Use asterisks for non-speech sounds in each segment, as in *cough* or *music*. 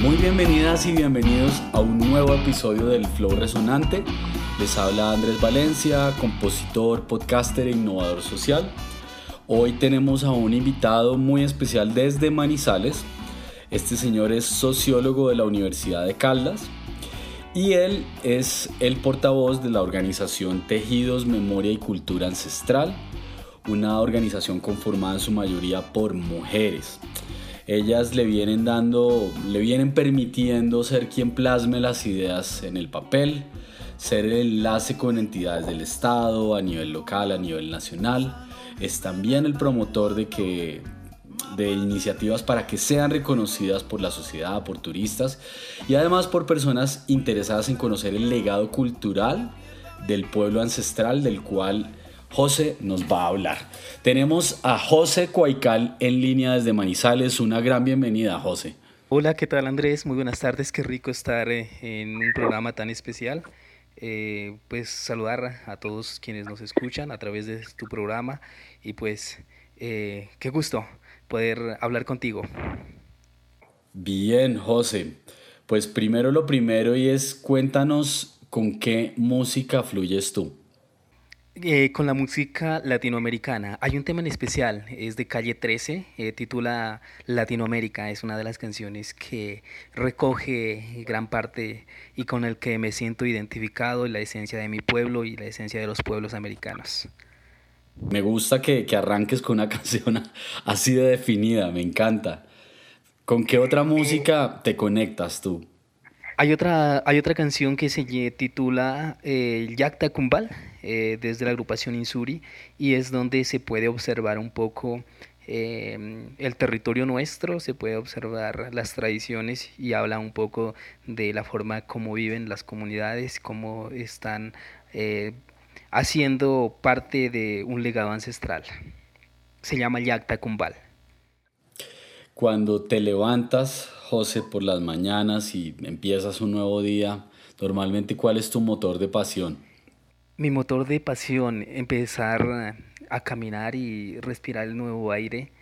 Muy bienvenidas y bienvenidos a un nuevo episodio del Flow Resonante. Les habla Andrés Valencia, compositor, podcaster e innovador social. Hoy tenemos a un invitado muy especial desde Manizales. Este señor es sociólogo de la Universidad de Caldas y él es el portavoz de la organización Tejidos, Memoria y Cultura Ancestral, una organización conformada en su mayoría por mujeres. Ellas le vienen dando, le vienen permitiendo ser quien plasme las ideas en el papel, ser el enlace con entidades del Estado a nivel local, a nivel nacional. Es también el promotor de que de iniciativas para que sean reconocidas por la sociedad, por turistas y además por personas interesadas en conocer el legado cultural del pueblo ancestral del cual José nos va a hablar. Tenemos a José Cuaical en línea desde Manizales. Una gran bienvenida, José. Hola, ¿qué tal Andrés? Muy buenas tardes. Qué rico estar eh, en un programa tan especial. Eh, pues saludar a todos quienes nos escuchan a través de tu programa y pues eh, qué gusto poder hablar contigo. Bien, José. Pues primero lo primero y es cuéntanos con qué música fluyes tú. Eh, con la música latinoamericana. Hay un tema en especial, es de Calle 13, eh, titula Latinoamérica, es una de las canciones que recoge gran parte y con el que me siento identificado en la esencia de mi pueblo y la esencia de los pueblos americanos. Me gusta que, que arranques con una *laughs* canción así de definida, me encanta. ¿Con qué otra música te conectas tú? Hay otra, hay otra canción que se titula eh, Yacta Kumbal, eh, desde la agrupación Insuri, y es donde se puede observar un poco eh, el territorio nuestro, se puede observar las tradiciones y habla un poco de la forma como viven las comunidades, cómo están eh, haciendo parte de un legado ancestral. Se llama Yacta Kumbal. Cuando te levantas, José, por las mañanas y empiezas un nuevo día, normalmente, ¿cuál es tu motor de pasión? Mi motor de pasión, empezar a caminar y respirar el nuevo aire,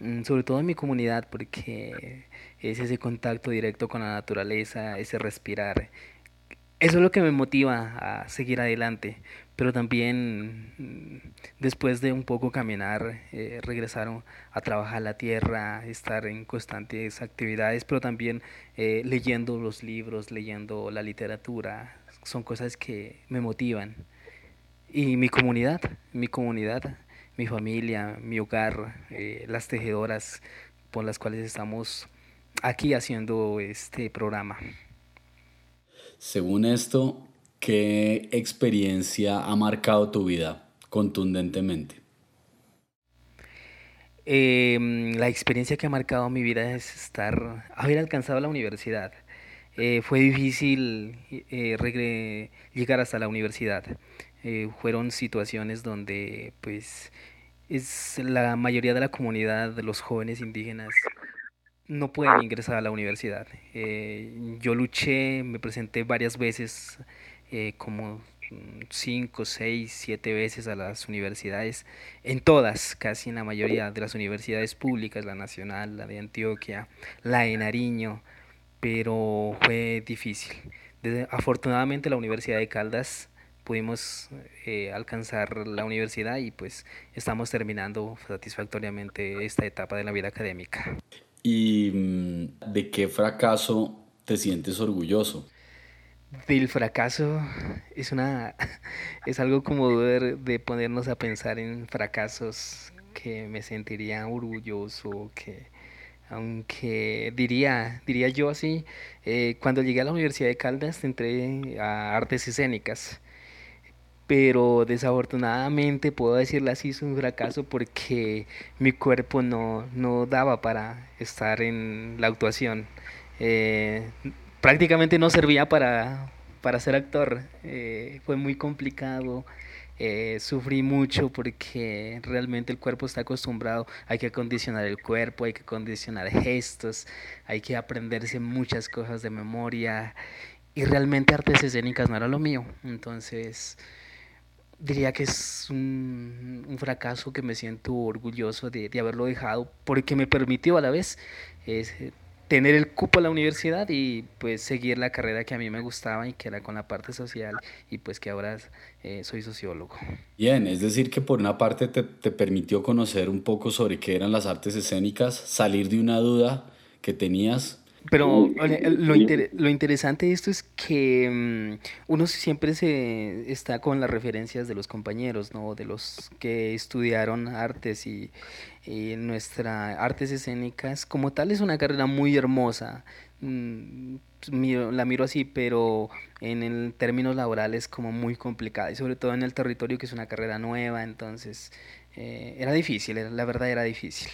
mm, sobre todo en mi comunidad, porque es ese contacto directo con la naturaleza, ese respirar. Eso es lo que me motiva a seguir adelante, pero también mm, después de un poco caminar, eh, regresar a trabajar la tierra, estar en constantes actividades, pero también eh, leyendo los libros, leyendo la literatura, son cosas que me motivan. Y mi comunidad, mi comunidad, mi familia, mi hogar, eh, las tejedoras por las cuales estamos aquí haciendo este programa. Según esto, ¿Qué experiencia ha marcado tu vida contundentemente? Em, la experiencia que ha marcado mi vida es estar, haber alcanzado la universidad. Eh, fue difícil eh, llegar hasta la universidad. Eh, fueron situaciones donde, pues, es la mayoría de la comunidad de los jóvenes indígenas no pueden ingresar a la universidad. yo luché, me presenté varias veces eh, como cinco, seis, siete veces a las universidades, en todas, casi en la mayoría de las universidades públicas, la nacional, la de Antioquia, la de Nariño, pero fue difícil. afortunadamente la Universidad de Caldas pudimos eh, alcanzar la universidad y pues estamos terminando satisfactoriamente esta etapa de la vida académica. ¿Y mm, de qué fracaso te sientes orgulloso? del fracaso es una *laughs* es algo como de, ponernos a pensar en fracasos que me sentiría orgulloso que aunque diría diría yo así eh, cuando llegué a la universidad de Caldas entré a artes escénicas pero desafortunadamente puedo decirlo así es un fracaso porque mi cuerpo no, no daba para estar en la actuación eh, prácticamente no servía para, para ser actor. Eh, fue muy complicado. Eh, sufrí mucho porque realmente el cuerpo está acostumbrado, hay que acondicionar el cuerpo, hay que acondicionar gestos, hay que aprenderse muchas cosas de memoria y realmente artes escénicas no era lo mío. Entonces diría que es un, un fracaso que me siento orgulloso de, de, haberlo dejado porque me permitió a la vez tener el cupo a la universidad y pues seguir la carrera que a mí me gustaba y que era con la parte social y pues que ahora eh, soy sociólogo. Bien, es decir que por una parte te, te permitió conocer un poco sobre qué eran las artes escénicas, salir de una duda que tenías pero lo, lo, interesante de esto es que mm, uno siempre se está con las referencias de los compañeros, ¿no? De los que estudiaron artes y, y nuestra artes escénicas como tal es una carrera muy hermosa. Mm, la miro así, pero en el términos laborales como muy complicada y sobre todo en el territorio que es una carrera nueva, entonces eh, era difícil, la verdad era difícil.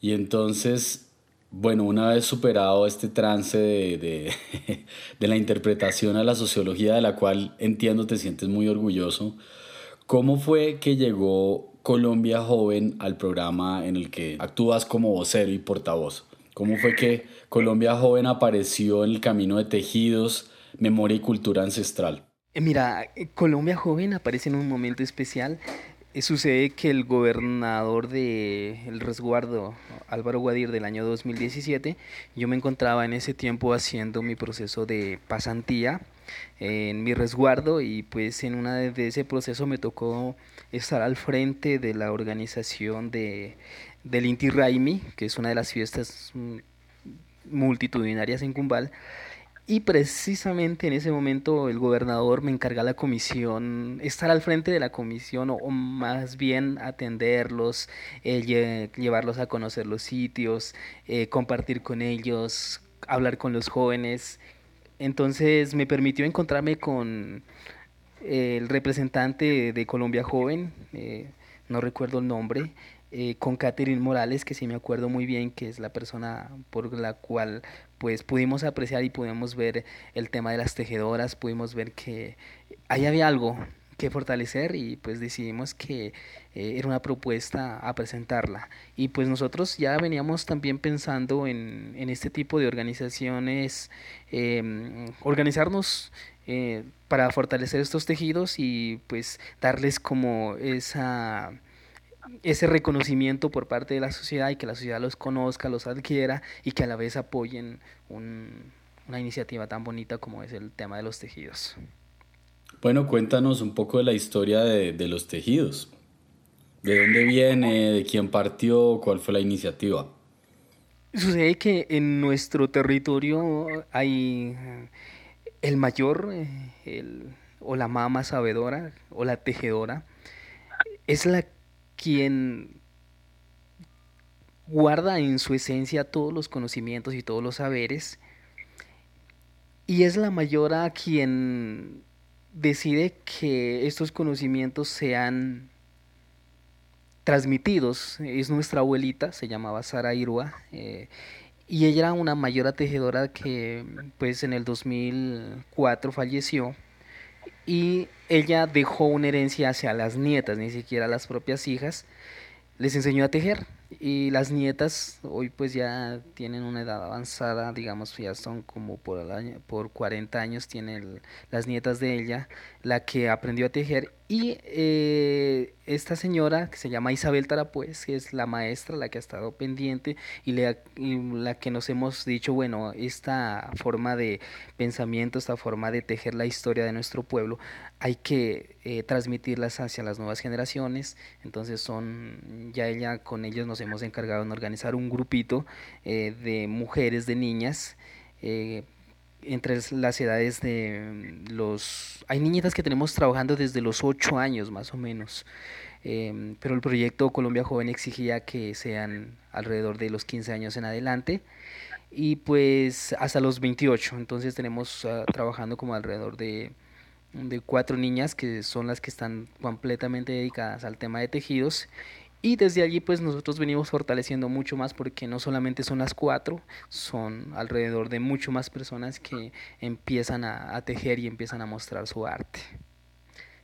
Y entonces bueno, una vez superado este trance de, *laughs* de, la interpretación a la sociología de la cual entiendo te sientes muy orgulloso, ¿cómo fue que llegó Colombia Joven al programa en el que actúas como vocero y portavoz? ¿Cómo fue que Colombia Joven apareció en el camino de tejidos, memoria y cultura ancestral? Eh, mira, Colombia Joven aparece en un momento especial eh, sucede que el gobernador de El Resguardo, Álvaro Guadir, del año 2017, yo me encontraba en ese tiempo haciendo mi proceso de pasantía en mi resguardo y pues en una de ese proceso me tocó estar al frente de la organización de, del Inti Raimi, que es una de las fiestas mm, multitudinarias en Cumbal, y precisamente en ese momento el gobernador me encarga la comisión, estar al frente de la comisión o, más bien atenderlos, eh, llevarlos a conocer los sitios, eh, compartir con ellos, hablar con los jóvenes. Entonces me permitió encontrarme con el representante de Colombia Joven, eh, no recuerdo el nombre, eh, con Catherine Morales, que sí me acuerdo muy bien que es la persona por la cual pues pudimos apreciar y pudimos ver el tema de las tejedoras, pudimos ver que ahí había algo que fortalecer y pues decidimos que eh, era una propuesta a presentarla. Y pues nosotros ya veníamos también pensando en, en este tipo de organizaciones, em, organizarnos eh, para fortalecer estos tejidos y pues darles como esa ese reconocimiento por parte de la sociedad y que la sociedad los conozca, los adquiera y que a la vez apoyen una iniciativa tan bonita como es el tema de los tejidos. Bueno, cuéntanos un poco de la historia de, de los tejidos. ¿De dónde viene? ¿De quién partió? ¿Cuál fue la iniciativa? Sucede que en nuestro territorio hay el mayor, eh, el, o la mamá sabedora, o la tejedora, es la quien guarda en su esencia todos los conocimientos y todos los saberes, y es la mayor a quien decide que estos conocimientos sean transmitidos. Es nuestra abuelita, se llamaba Sara Irua, eh, y ella era una mayora tejedora que pues en el 2004 falleció y ella dejó una herencia hacia las nietas, ni siquiera las propias hijas. Les enseñó a tejer y las nietas hoy pues ya tienen una edad avanzada, digamos ya son como por, el año, por 40 años tienen las nietas de ella, la que aprendió a tejer y eh, esta señora que se llama Isabel Tarapuez, que es la maestra, la que ha estado pendiente y, la que nos hemos dicho, bueno, esta forma de pensamiento, esta forma de tejer la historia de nuestro pueblo, hay que eh, transmitirlas hacia las nuevas generaciones. Entonces son, ya ella con ellos nos hemos encargado en organizar un grupito eh, de mujeres, de niñas, entre las edades de mm, los... Hay niñitas que tenemos trabajando desde los 8 años más o menos, em, pero el proyecto Colombia Joven exigía que sean alrededor de los 15 años en adelante y pues hasta los 28, entonces tenemos ah, trabajando como alrededor de, de cuatro niñas que son las que están completamente dedicadas al tema de tejidos y desde allí pues nosotros venimos fortaleciendo mucho más porque no solamente son las cuatro, son alrededor de mucho más personas que empiezan a, tejer y empiezan a mostrar su arte.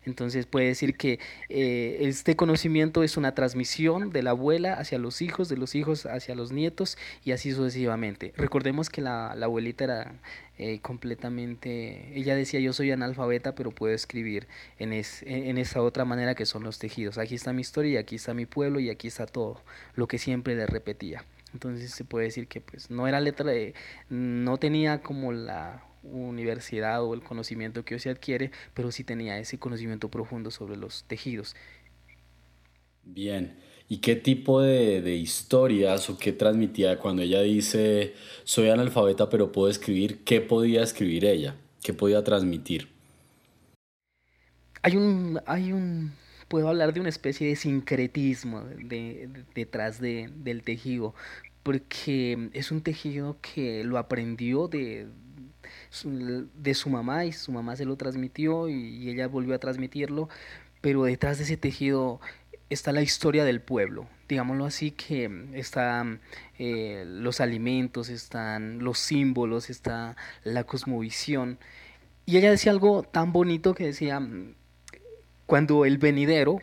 Entonces puede decir que eh, este conocimiento es una transmisión de la abuela hacia los hijos, de los hijos hacia los nietos y así sucesivamente. Recordemos que la, la abuelita era eh, completamente, ella decía yo soy analfabeta pero puedo escribir en, es, en esa otra manera que son los tejidos. Aquí está mi historia y aquí está mi pueblo y aquí está todo, lo que siempre le repetía. Entonces se puede decir que pues no era letra de, no tenía como la universidad o el conocimiento que hoy se adquiere, pero sí tenía ese conocimiento profundo sobre los tejidos. Bien, ¿y qué tipo de, de historias o qué transmitía cuando ella dice soy analfabeta pero puedo escribir? ¿Qué podía escribir ella? ¿Qué podía transmitir? Hay un, hay un, puedo hablar de una especie de sincretismo detrás de, del tejido, porque es un tejido que lo aprendió de, de su mamá y su mamá se lo transmitió y, ella volvió a transmitirlo, pero detrás de ese tejido está la historia del pueblo, digámoslo así, que están eh, los alimentos, están los símbolos, está la cosmovisión. Y ella decía algo tan bonito que decía, cuando el venidero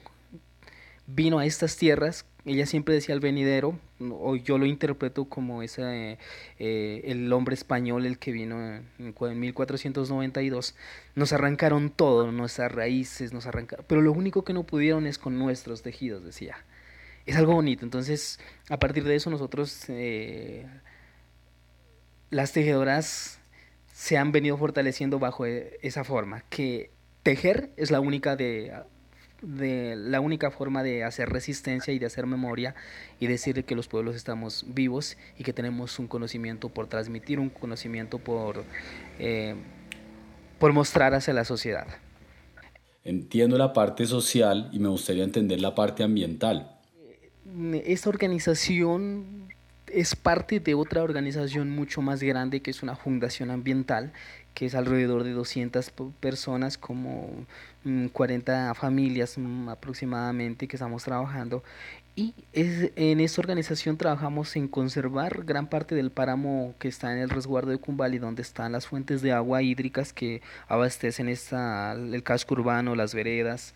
vino a estas tierras, ella siempre decía el venidero, o yo lo interpreto como ese, eh, el hombre español, el que vino en, 1492, nos arrancaron todo, nuestras raíces, nos arrancaron, pero lo único que no pudieron es con nuestros tejidos, decía. Es algo bonito, entonces a partir de eso nosotros, eh, las tejedoras se han venido fortaleciendo bajo esa forma, que tejer es la única de, de la única forma de hacer resistencia y de hacer memoria y decir que los pueblos estamos vivos y que tenemos un conocimiento por transmitir, un conocimiento por, eh, por mostrar hacia la sociedad. Entiendo la parte social y me gustaría entender la parte ambiental. Esta organización es parte de otra organización mucho más grande que es una fundación ambiental, que es alrededor de 200 personas, como 40 mm, familias mm, aproximadamente que estamos trabajando. Y es, en esta organización trabajamos en conservar gran parte del páramo que está en el resguardo de Cumbali, donde están las fuentes de agua hídricas que abastecen esta, el casco urbano, las veredas.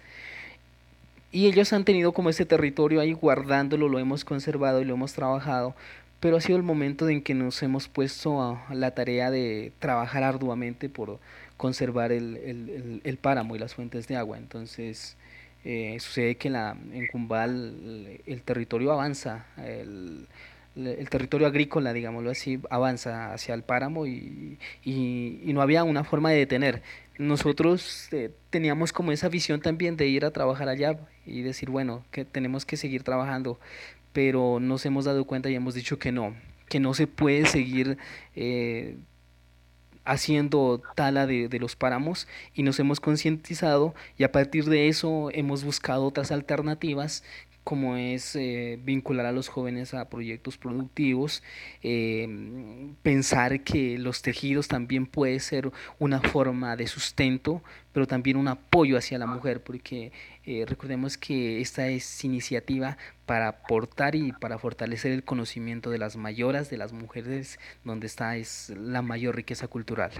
Y ellos han tenido como ese territorio ahí guardándolo, lo hemos conservado y lo hemos trabajado pero ha sido el momento en que nos hemos puesto a la tarea de trabajar arduamente por conservar el, el, páramo y las fuentes de agua. Entonces, eh, sucede que la, en Cumbal el, territorio avanza, el, territorio agrícola, digámoslo así, avanza hacia el páramo y, y, no había una forma de detener. Nosotros eh, teníamos como esa visión también de ir a trabajar allá y decir, bueno, que tenemos que seguir trabajando, pero nos hemos dado cuenta y hemos dicho que no, que no se puede seguir eh, haciendo tala de, de, los páramos y nos hemos concientizado y a partir de eso hemos buscado otras alternativas como es eh, vincular a los jóvenes a proyectos productivos, eh, pensar que los tejidos también puede ser una forma de sustento, pero también un apoyo hacia la mujer, porque eh, recordemos que esta es iniciativa para aportar y para fortalecer el conocimiento de las mayoras, de las mujeres, donde está es la mayor riqueza cultural.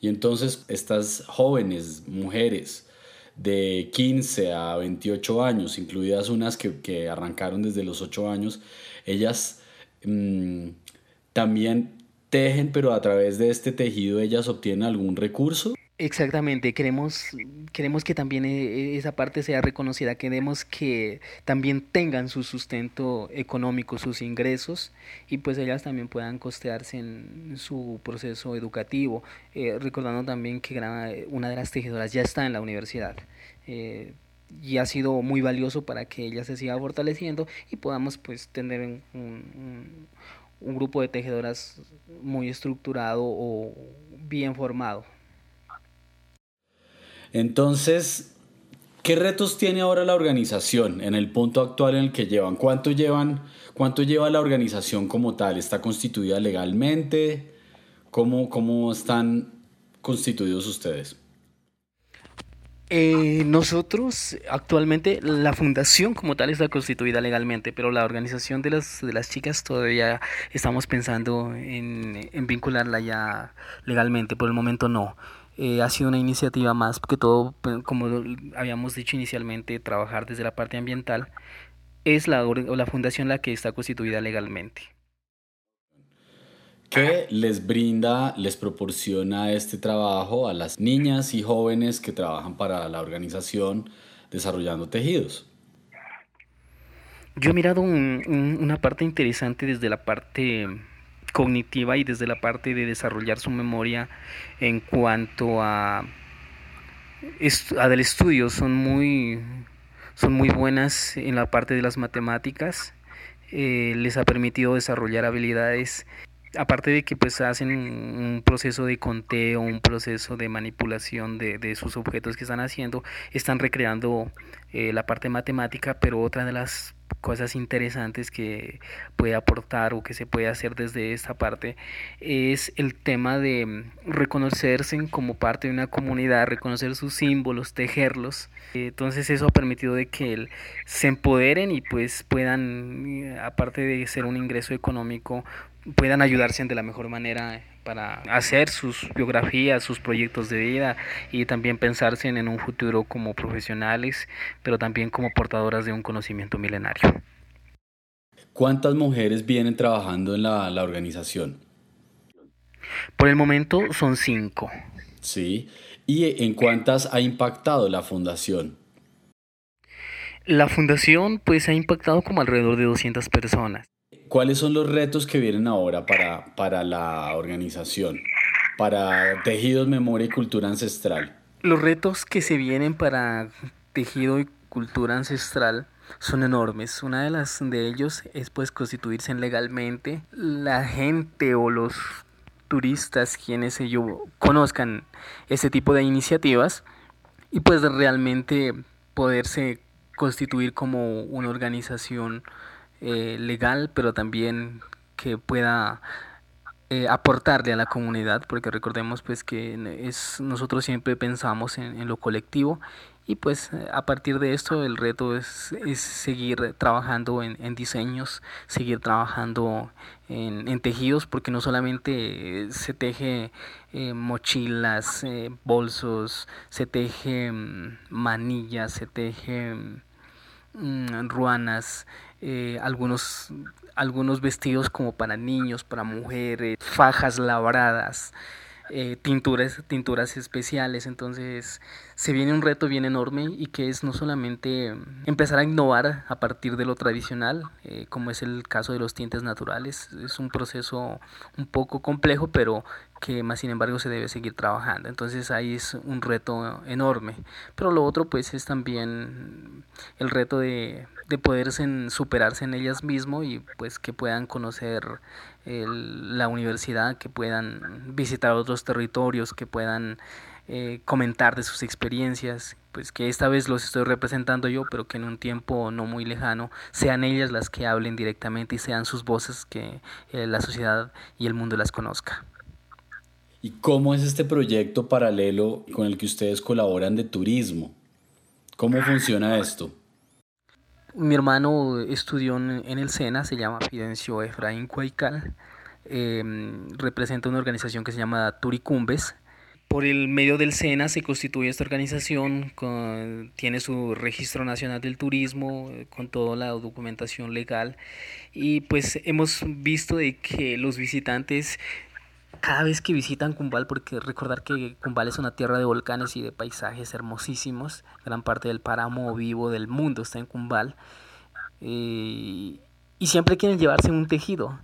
Y entonces estas jóvenes mujeres, de 15 a 28 años, incluidas unas que, arrancaron desde los 8 años, ellas mm, también tejen, pero a través de este tejido ellas obtienen algún recurso. Exactamente, queremos, queremos que también eh, esa parte sea reconocida, queremos que también tengan su sustento económico, sus ingresos y pues ellas también puedan costearse en su proceso educativo, eh, recordando también que una de las tejedoras ya está en la universidad. Eh, y ha sido muy valioso para que ella se siga fortaleciendo y podamos pues tener un, un grupo de tejedoras muy estructurado o bien formado. Entonces, ¿qué retos tiene ahora la organización en el punto actual en el que llevan? ¿Cuánto llevan? ¿Cuánto lleva la organización como tal? ¿Está constituida legalmente? ¿Cómo, cómo están constituidos ustedes? Eh, nosotros actualmente la fundación como tal está constituida legalmente, pero la organización de las, de las chicas todavía estamos pensando en, en vincularla ya legalmente, por el momento no. Eh, ha sido una iniciativa más que todo, pues, como habíamos dicho inicialmente, trabajar desde la parte ambiental, es la, la fundación la que está constituida legalmente. ¿Qué les brinda, les proporciona este trabajo a las niñas y jóvenes que trabajan para la organización desarrollando tejidos? Yo he mirado una parte interesante desde la parte cognitiva y desde la parte de desarrollar su memoria en cuanto a, del estudio. Son muy, son muy buenas en la parte de las matemáticas. Eh, les ha permitido desarrollar habilidades aparte de que pues hacen un proceso de conteo, un proceso de manipulación de, de sus objetos que están haciendo, están recreando eh, la parte matemática, pero otra de las cosas interesantes que puede aportar o que se puede hacer desde esta parte es el tema de reconocerse como parte de una comunidad, reconocer sus símbolos, tejerlos. Entonces eso ha permitido de que se empoderen y pues puedan, aparte de ser un ingreso económico, puedan ayudarse de la mejor manera para hacer sus biografías, sus proyectos de vida y también pensarse en un futuro como profesionales, pero también como portadoras de un conocimiento milenario. ¿Cuántas mujeres vienen trabajando en la, la organización? Por el momento son cinco. Sí. ¿Y en cuántas ha impactado la fundación? La fundación pues ha impactado como alrededor de 200 personas. ¿Cuáles son los retos que vienen ahora para, para la organización, para Tejidos, Memoria y Cultura Ancestral? Los retos que se vienen para Tejido y Cultura Ancestral son enormes. Una de las de ellos es pues constituirse legalmente. La gente o los turistas quienes ellos conozcan ese tipo de iniciativas y pues realmente poderse constituir como una organización eh, legal, pero también que pueda eh, aportarle a la comunidad, porque recordemos pues que es, nosotros siempre pensamos en, lo colectivo y pues a partir de esto el reto es, es seguir trabajando en, diseños, seguir trabajando en, tejidos, porque no solamente se teje eh, mochilas, bolsos, se teje mm, manillas, se teje mm, ruanas, eh, algunos, algunos vestidos como para niños, para mujeres, fajas labradas, eh, tinturas, tinturas especiales. Entonces se viene un reto bien enorme y que es no solamente empezar a innovar a partir de lo tradicional, eh, como es el caso de los tintes naturales. Es un proceso un poco complejo, pero que más sin embargo se debe seguir trabajando. Entonces ahí es un reto enorme. Pero lo otro pues es también el reto de, de poderse superarse en ellas mismos y pues que puedan conocer la universidad, que puedan visitar otros territorios, que puedan eh, comentar de sus experiencias, pues que esta vez los estoy representando yo, pero que en un tiempo no muy lejano sean ellas las que hablen directamente y sean sus voces que eh, la sociedad y el mundo las conozca. ¿Y cómo es este proyecto paralelo con el que ustedes colaboran de turismo? ¿Cómo funciona esto? Mi hermano estudió en, el SENA, se llama Fidencio Efraín Cuaycal, em, representa una organización que se llama Turicumbes. Por el medio del SENA se constituye esta organización, tiene su registro nacional del turismo, con toda la documentación legal y pues hemos visto de que los visitantes cada vez que visitan Cumbal, porque recordar que Cumbal es una tierra de volcanes y de paisajes hermosísimos, gran parte del páramo vivo del mundo está en Cumbal, eh, y siempre quieren llevarse un tejido.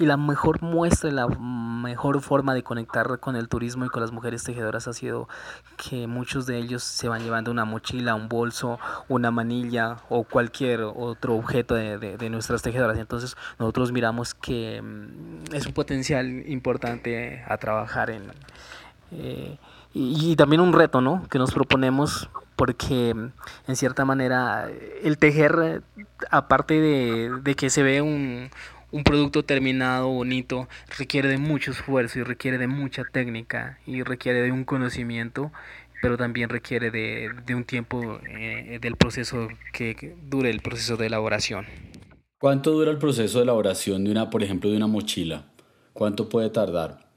Y la mejor muestra y la mejor forma de conectar con el turismo y con las mujeres tejedoras ha sido que muchos de ellos se van llevando una mochila, un bolso, una manilla o cualquier otro objeto de, nuestras tejedoras. Entonces nosotros miramos que mm, es un potencial importante a trabajar en... Eh, y, también un reto, ¿no? Que nos proponemos porque en cierta manera el tejer, aparte de que se ve un, un producto terminado, bonito, requiere de mucho esfuerzo y requiere de mucha técnica y requiere de un conocimiento, pero también requiere de, un tiempo eh, del proceso que, dure el proceso de elaboración. ¿Cuánto dura el proceso de elaboración de una, por ejemplo, de una mochila? ¿Cuánto puede tardar?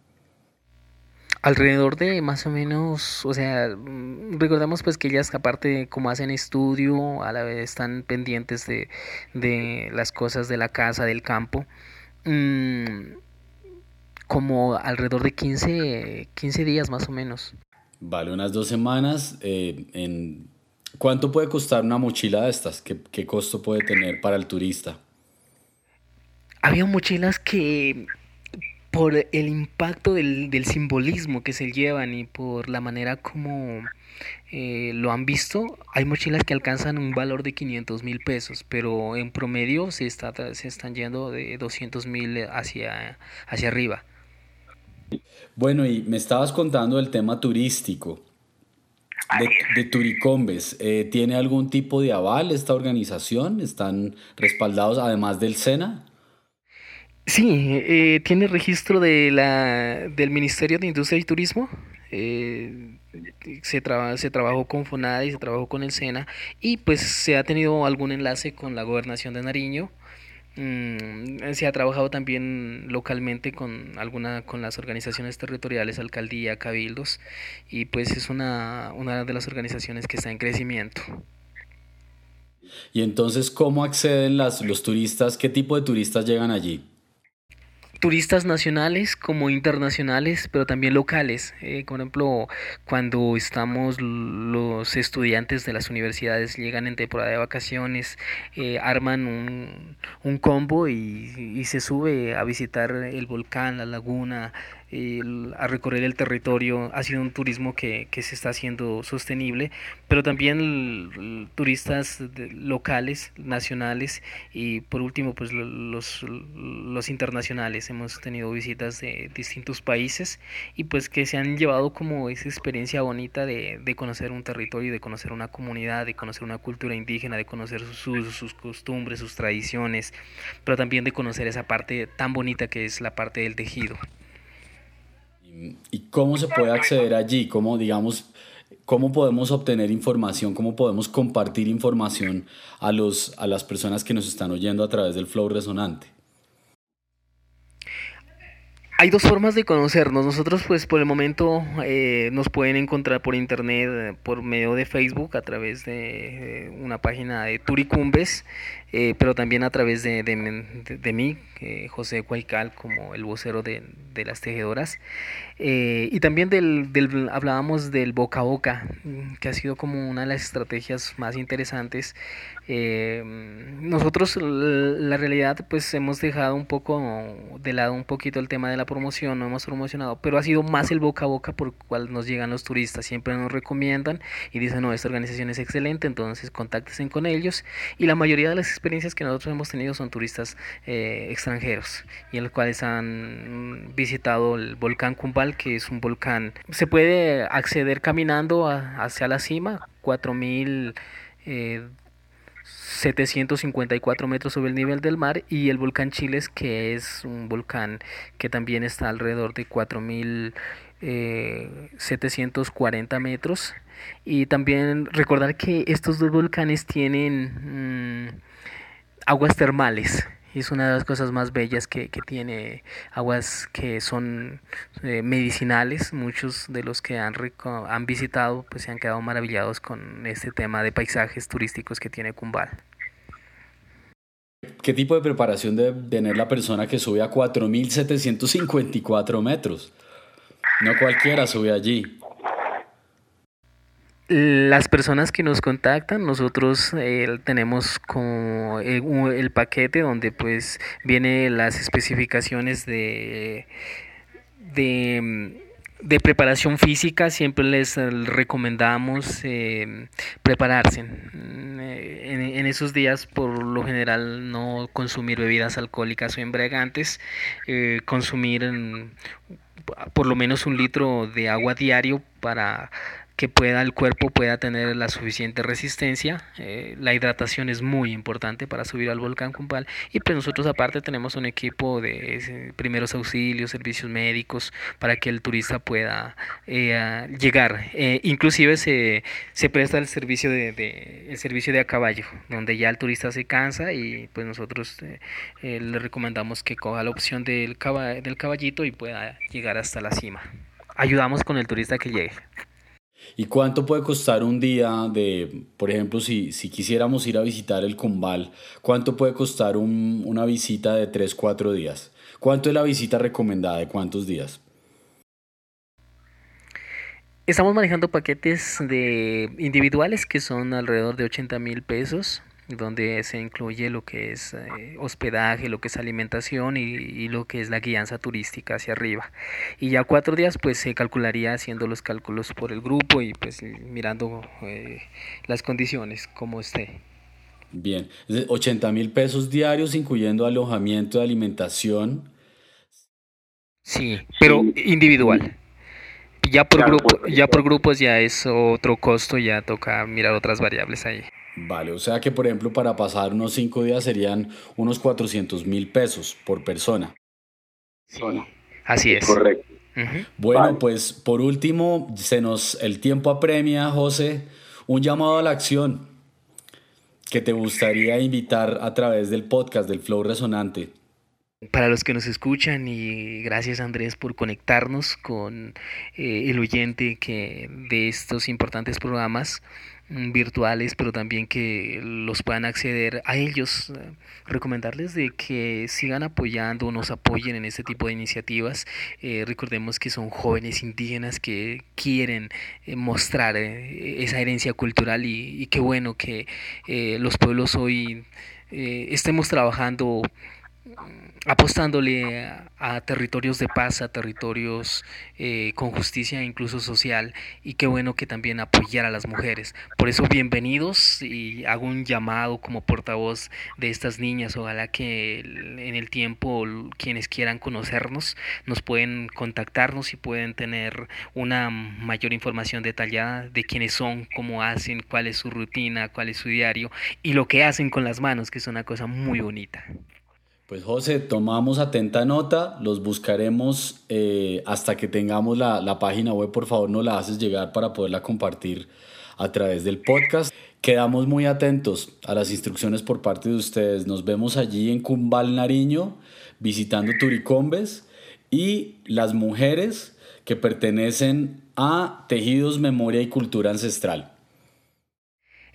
Alrededor de más o menos, o sea, mm, recordemos pues que ellas aparte como hacen estudio, a la vez están pendientes de, de las cosas de la casa, del campo, mm, como alrededor de 15, 15 días más o menos. Vale, unas dos semanas eh, en ¿Cuánto puede costar una mochila de estas? ¿Qué, ¿Qué, costo puede tener para el turista? Había mochilas que por el impacto del, del simbolismo que se llevan y por la manera como eh, lo han visto, hay mochilas que alcanzan un valor de 500 mil pesos, pero en promedio se, está, se están yendo de 200 mil hacia, hacia arriba. Bueno, y me estabas contando del tema turístico. De, de Turicombes, eh, ¿tiene algún tipo de aval esta organización? ¿Están respaldados además del SENA? Sí, eh, tiene registro de la, del Ministerio de Industria y Turismo. Eh, se, traba, se trabajó con FONADA y se trabajó con el SENA y pues se ha tenido algún enlace con la gobernación de Nariño. Mm, se ha trabajado también localmente con alguna con las organizaciones territoriales, alcaldía, cabildos y pues es una, una de las organizaciones que está en crecimiento. Y entonces, ¿cómo acceden las, los turistas? ¿Qué tipo de turistas llegan allí? Turistas nacionales como internacionales, pero también locales. Eh, por ejemplo, cuando estamos los estudiantes de las universidades llegan en temporada de vacaciones, eh, arman un, un combo y, y, se sube a visitar el volcán, la laguna, a recorrer el territorio. Ha sido un turismo que, que se está haciendo sostenible, pero también turistas locales, nacionales y por último pues los, los internacionales. Hemos tenido visitas de distintos países y pues que se han llevado como esa experiencia bonita de, de conocer un territorio, de conocer una comunidad, de conocer una cultura indígena, de conocer sus, sus costumbres, sus tradiciones, pero también de conocer esa parte tan bonita que es la parte del tejido. ¿Y cómo se puede acceder allí? ¿Cómo, digamos, cómo podemos obtener información? ¿Cómo podemos compartir información a, los, a las personas que nos están oyendo a través del flow resonante? Hay dos formas de conocernos. Nosotros, pues, por el momento eh, nos pueden encontrar por internet, por medio de Facebook, a través de eh, una página de Turicumbes, eh, pero también a través de, de, de, mí, eh, José Cuaycal, como el vocero de, de las tejedoras. Eh, y también del, del, hablábamos del boca a boca, mm, que ha sido como una de las estrategias más interesantes. nosotros, la realidad, pues hemos dejado un poco de lado un poquito el tema de la promoción, no hemos promocionado, pero ha sido más el boca a boca por el cual nos llegan los turistas. Siempre nos recomiendan y dicen, no, esta organización es excelente, entonces contáctense con ellos. Y la mayoría de las experiencias que nosotros hemos tenido son turistas eh, extranjeros y en los cuales han visitado el volcán Cumbal, que es un volcán. Se puede acceder caminando hacia la cima, 4000 eh, 754 metros sobre el nivel del mar y el volcán Chiles que es un volcán que también está alrededor de 4740 eh, metros y también recordar que estos dos volcanes tienen mm, aguas termales. Es una de las cosas más bellas que, que tiene aguas que son eh, medicinales. Muchos de los que han, han visitado pues se han quedado maravillados con este tema de paisajes turísticos que tiene Cumbal. ¿Qué tipo de preparación debe tener la persona que sube a 4.754 metros? No cualquiera sube allí las personas que nos contactan, nosotros eh, tenemos como el, paquete donde pues viene las especificaciones de, de, preparación física, siempre les recomendamos eh, prepararse. En, esos días por lo general no consumir bebidas alcohólicas o embriagantes, eh, consumir por lo menos un litro de agua diario para que pueda el cuerpo pueda tener la suficiente resistencia. Eh, la hidratación es muy importante para subir al volcán Cumbal y pues nosotros aparte tenemos un equipo de primeros auxilios, servicios médicos para que el turista pueda eh, llegar. Eh, inclusive se, se presta el servicio de, el servicio de a caballo, donde ya el turista se cansa y pues nosotros le recomendamos que coja la opción del, del caballito y pueda llegar hasta la cima. Ayudamos con el turista que llegue. ¿Y cuánto puede costar un día de, por ejemplo, si, si quisiéramos ir a visitar el Cumbal, cuánto puede costar un, una visita de 3, 4 días? ¿Cuánto es la visita recomendada? ¿De cuántos días? Estamos manejando paquetes de individuales que son alrededor de 80 mil pesos donde se incluye lo que es eh, hospedaje, lo que es alimentación y, lo que es la guianza turística hacia arriba. Y ya cuatro días pues se calcularía haciendo los cálculos por el grupo y pues mirando eh, las condiciones como esté. Bien, 80 mil pesos diarios incluyendo alojamiento y alimentación. Sí, pero individual. Ya por, grupo, ya por grupos ya es otro costo, ya toca mirar otras variables ahí. Vale, o sea que por ejemplo para pasar unos cinco días serían unos 400 mil pesos por persona. Sí, así es. Correcto. Bueno, pues por último, se nos el tiempo apremia, José, un llamado a la acción que te gustaría invitar a través del podcast del Flow Resonante. Para los que nos escuchan y gracias Andrés por conectarnos con eh, el oyente que de estos importantes programas, virtuales, pero también que los puedan acceder a ellos. Eh, recomendarles de que sigan apoyando, nos apoyen en este tipo de iniciativas. Eh, recordemos que son jóvenes indígenas que quieren eh, mostrar esa herencia cultural y, y qué bueno que los pueblos hoy estemos trabajando apostándole a, territorios de paz, a territorios eh, con justicia incluso social y qué bueno que también apoyar a las mujeres. Por eso bienvenidos y hago un llamado como portavoz de estas niñas, ojalá que en el tiempo quienes quieran conocernos nos pueden contactarnos y pueden tener una mayor información detallada de quiénes son, cómo hacen, cuál es su rutina, cuál es su diario y lo que hacen con las manos, que es una cosa muy bonita. Pues José, tomamos atenta nota, los buscaremos eh, hasta que tengamos la, la, página web, por favor no la haces llegar para poderla compartir a través del podcast. Quedamos muy atentos a las instrucciones por parte de ustedes. Nos vemos allí en Cumbal, Nariño, visitando Turicombes y las mujeres que pertenecen a Tejidos, Memoria y Cultura Ancestral.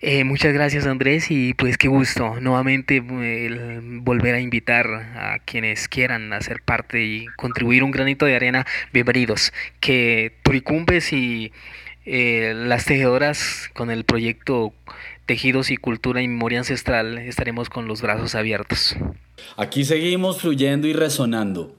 Eh, muchas gracias Andrés y pues qué gusto nuevamente volver a invitar a quienes quieran hacer parte y contribuir un granito de arena, bienvenidos. Que Turicumbes y eh, las tejedoras con el proyecto Tejidos y Cultura y Memoria Ancestral estaremos con los brazos abiertos. Aquí seguimos fluyendo y resonando.